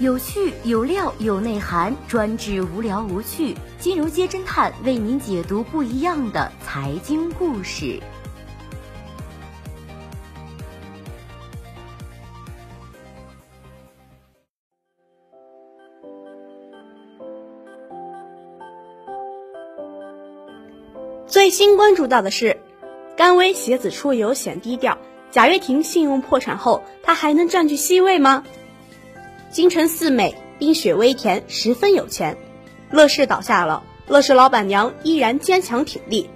有趣有料有内涵，专治无聊无趣。金融街侦探为您解读不一样的财经故事。最新关注到的是，甘薇携子出游显低调，贾跃亭信用破产后，他还能占据 C 位吗？京城四美，冰雪微甜，十分有钱。乐视倒下了，乐视老板娘依然坚强挺立。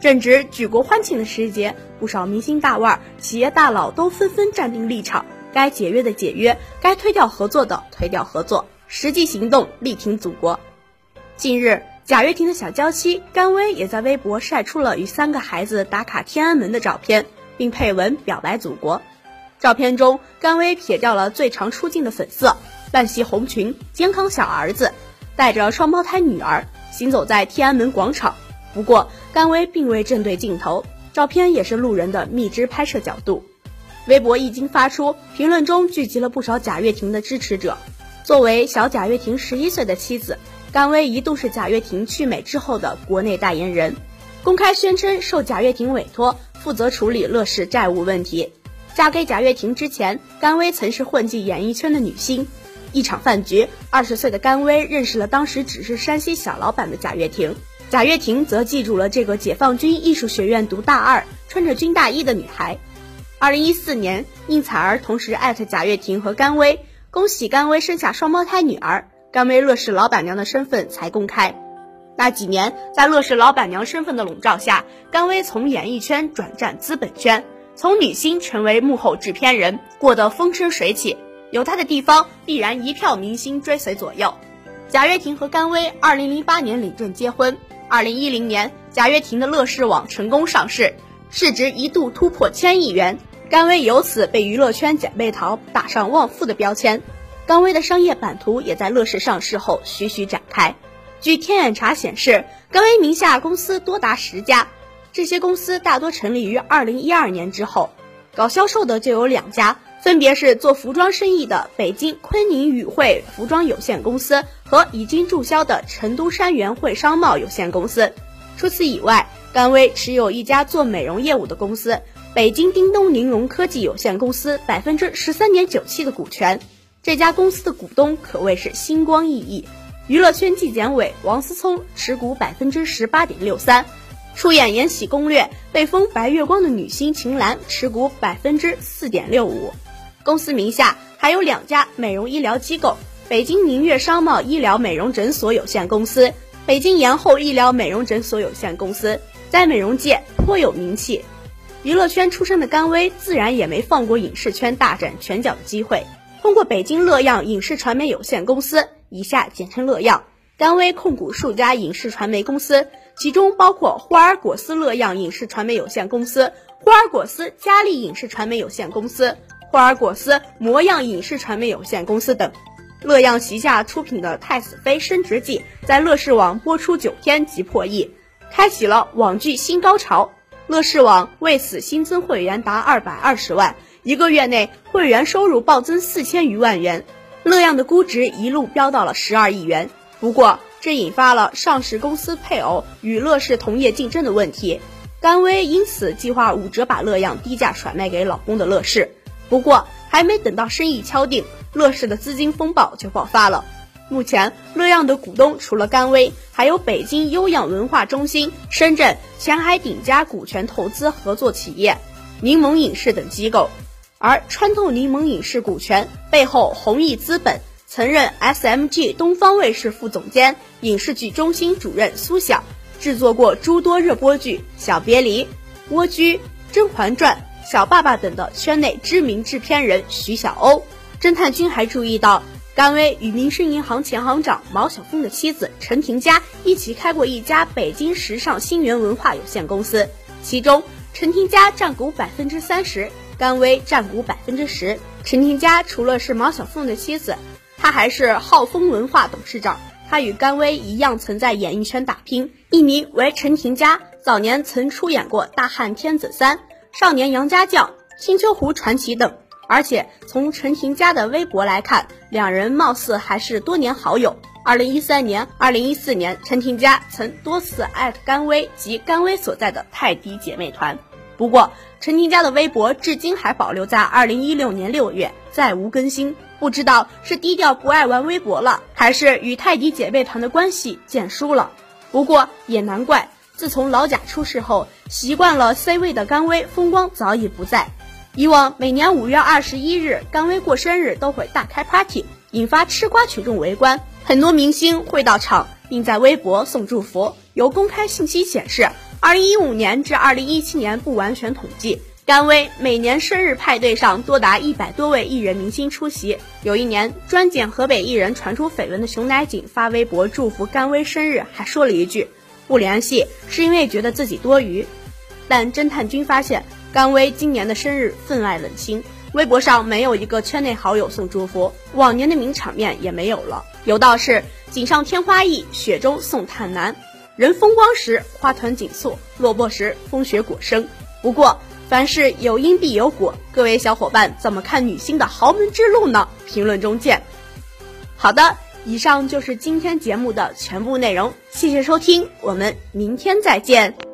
正值举国欢庆的时节，不少明星大腕、企业大佬都纷纷站定立场，该解约的解约，该推掉合作的推掉合作，实际行动力挺祖国。近日，贾跃亭的小娇妻甘薇也在微博晒出了与三个孩子打卡天安门的照片，并配文表白祖国。照片中，甘薇撇掉了最常出镜的粉色，半袭红裙，肩扛小儿子，带着双胞胎女儿，行走在天安门广场。不过，甘薇并未正对镜头，照片也是路人的蜜汁拍摄角度。微博一经发出，评论中聚集了不少贾跃亭的支持者。作为小贾跃亭十一岁的妻子，甘薇一度是贾跃亭去美之后的国内代言人，公开宣称受贾跃亭委托，负责处理乐视债务问题。嫁给贾跃亭之前，甘薇曾是混迹演艺圈的女星。一场饭局，二十岁的甘薇认识了当时只是山西小老板的贾跃亭，贾跃亭则记住了这个解放军艺术学院读大二、穿着军大衣的女孩。二零一四年，应采儿同时艾特贾跃亭和甘薇，恭喜甘薇生下双胞胎女儿，甘薇乐视老板娘的身份才公开。那几年，在乐视老板娘身份的笼罩下，甘薇从演艺圈转战资本圈。从女星成为幕后制片人，过得风生水起。有她的地方，必然一票明星追随左右。贾跃亭和甘薇二零零八年领证结婚，二零一零年，贾跃亭的乐视网成功上市，市值一度突破千亿元。甘薇由此被娱乐圈姐妹淘打上旺夫的标签。甘薇的商业版图也在乐视上市后徐徐展开。据天眼查显示，甘薇名下公司多达十家。这些公司大多成立于二零一二年之后，搞销售的就有两家，分别是做服装生意的北京昆宁宇汇服装有限公司和已经注销的成都山元汇商贸有限公司。除此以外，甘薇持有一家做美容业务的公司——北京叮咚宁荣科技有限公司百分之十三点九七的股权。这家公司的股东可谓是星光熠熠，娱乐圈纪检委王思聪持股百分之十八点六三。出演《延禧攻略》被封白月光的女星秦岚持股百分之四点六五，公司名下还有两家美容医疗机构：北京明月商贸医疗美容诊所有限公司、北京延后医疗美容诊所有限公司，在美容界颇有名气。娱乐圈出身的甘薇自然也没放过影视圈大展拳脚的机会，通过北京乐漾影视传媒有限公司（以下简称乐漾），甘薇控股数家影视传媒公司。其中包括霍尔果斯乐漾影视传媒有限公司、霍尔果斯嘉利影视传媒有限公司、霍尔果斯模样影视传媒有限公司等。乐漾旗下出品的《太子妃升职记》在乐视网播出九天即破亿，开启了网剧新高潮。乐视网为此新增会员达二百二十万，一个月内会员收入暴增四千余万元，乐漾的估值一路飙到了十二亿元。不过，这引发了上市公司配偶与乐视同业竞争的问题，甘薇因此计划五折把乐漾低价甩卖给老公的乐视。不过，还没等到生意敲定，乐视的资金风暴就爆发了。目前，乐漾的股东除了甘薇，还有北京优漾文化中心、深圳前海鼎家股权投资合作企业、柠檬影视等机构，而穿透柠檬影视股权背后，弘毅资本。曾任 SMG 东方卫视副总监、影视剧中心主任苏晓，制作过诸多热播剧《小别离》《蜗居》《甄嬛传》《小爸爸》等的圈内知名制片人徐小欧。侦探君还注意到，甘薇与民生银行前行长毛晓峰的妻子陈婷佳一起开过一家北京时尚新源文化有限公司，其中陈婷佳占股百分之三十，甘薇占股百分之十。陈婷佳除了是毛晓凤的妻子。他还是浩峰文化董事长，他与甘薇一样曾在演艺圈打拼。艺名为陈廷佳，早年曾出演过《大汉天子三》《少年杨家将》《青丘狐传奇》等。而且从陈廷佳的微博来看，两人貌似还是多年好友。二零一三年、二零一四年，陈廷佳曾多次艾特甘薇及甘薇所在的泰迪姐妹团。不过，陈婷佳的微博至今还保留在二零一六年六月，再无更新。不知道是低调不爱玩微博了，还是与泰迪姐妹团的关系渐疏了。不过也难怪，自从老贾出事后，习惯了 C 位的甘薇风光早已不在。以往每年五月二十一日，甘薇过生日都会大开 party，引发吃瓜群众围观。很多明星会到场，并在微博送祝福。有公开信息显示，二零一五年至二零一七年不完全统计。甘薇每年生日派对上多达一百多位艺人明星出席。有一年，专捡河北艺人传出绯闻的熊乃瑾发微博祝福甘薇生日，还说了一句：“不联系是因为觉得自己多余。”但侦探君发现，甘薇今年的生日分外冷清，微博上没有一个圈内好友送祝福，往年的名场面也没有了。有道是“锦上添花易，雪中送炭难”，人风光时花团锦簇，落魄时风雪果生。不过，凡事有因必有果，各位小伙伴怎么看女星的豪门之路呢？评论中见。好的，以上就是今天节目的全部内容，谢谢收听，我们明天再见。